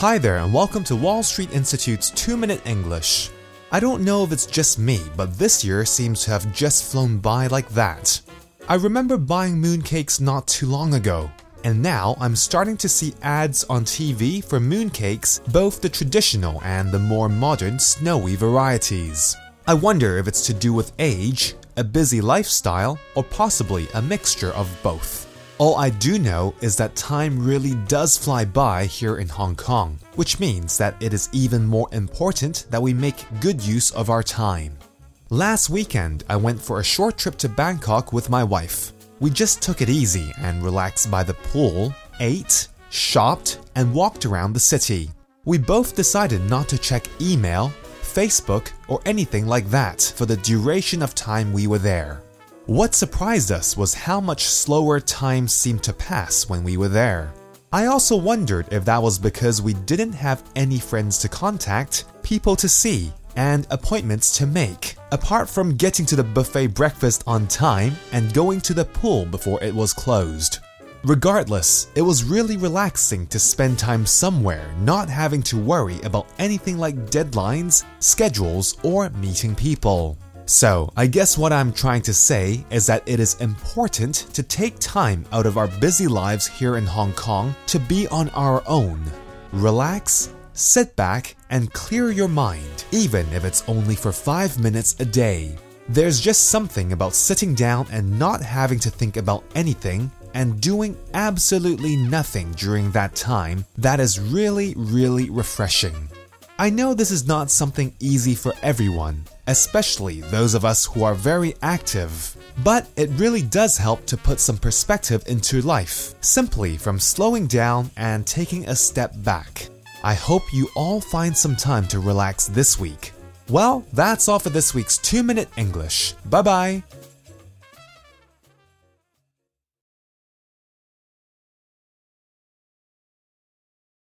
Hi there, and welcome to Wall Street Institute's 2 Minute English. I don't know if it's just me, but this year seems to have just flown by like that. I remember buying mooncakes not too long ago, and now I'm starting to see ads on TV for mooncakes, both the traditional and the more modern snowy varieties. I wonder if it's to do with age, a busy lifestyle, or possibly a mixture of both. All I do know is that time really does fly by here in Hong Kong, which means that it is even more important that we make good use of our time. Last weekend, I went for a short trip to Bangkok with my wife. We just took it easy and relaxed by the pool, ate, shopped, and walked around the city. We both decided not to check email, Facebook, or anything like that for the duration of time we were there. What surprised us was how much slower time seemed to pass when we were there. I also wondered if that was because we didn't have any friends to contact, people to see, and appointments to make, apart from getting to the buffet breakfast on time and going to the pool before it was closed. Regardless, it was really relaxing to spend time somewhere not having to worry about anything like deadlines, schedules, or meeting people. So, I guess what I'm trying to say is that it is important to take time out of our busy lives here in Hong Kong to be on our own. Relax, sit back, and clear your mind, even if it's only for 5 minutes a day. There's just something about sitting down and not having to think about anything and doing absolutely nothing during that time that is really, really refreshing. I know this is not something easy for everyone, especially those of us who are very active, but it really does help to put some perspective into life, simply from slowing down and taking a step back. I hope you all find some time to relax this week. Well, that's all for this week's 2 Minute English. Bye bye.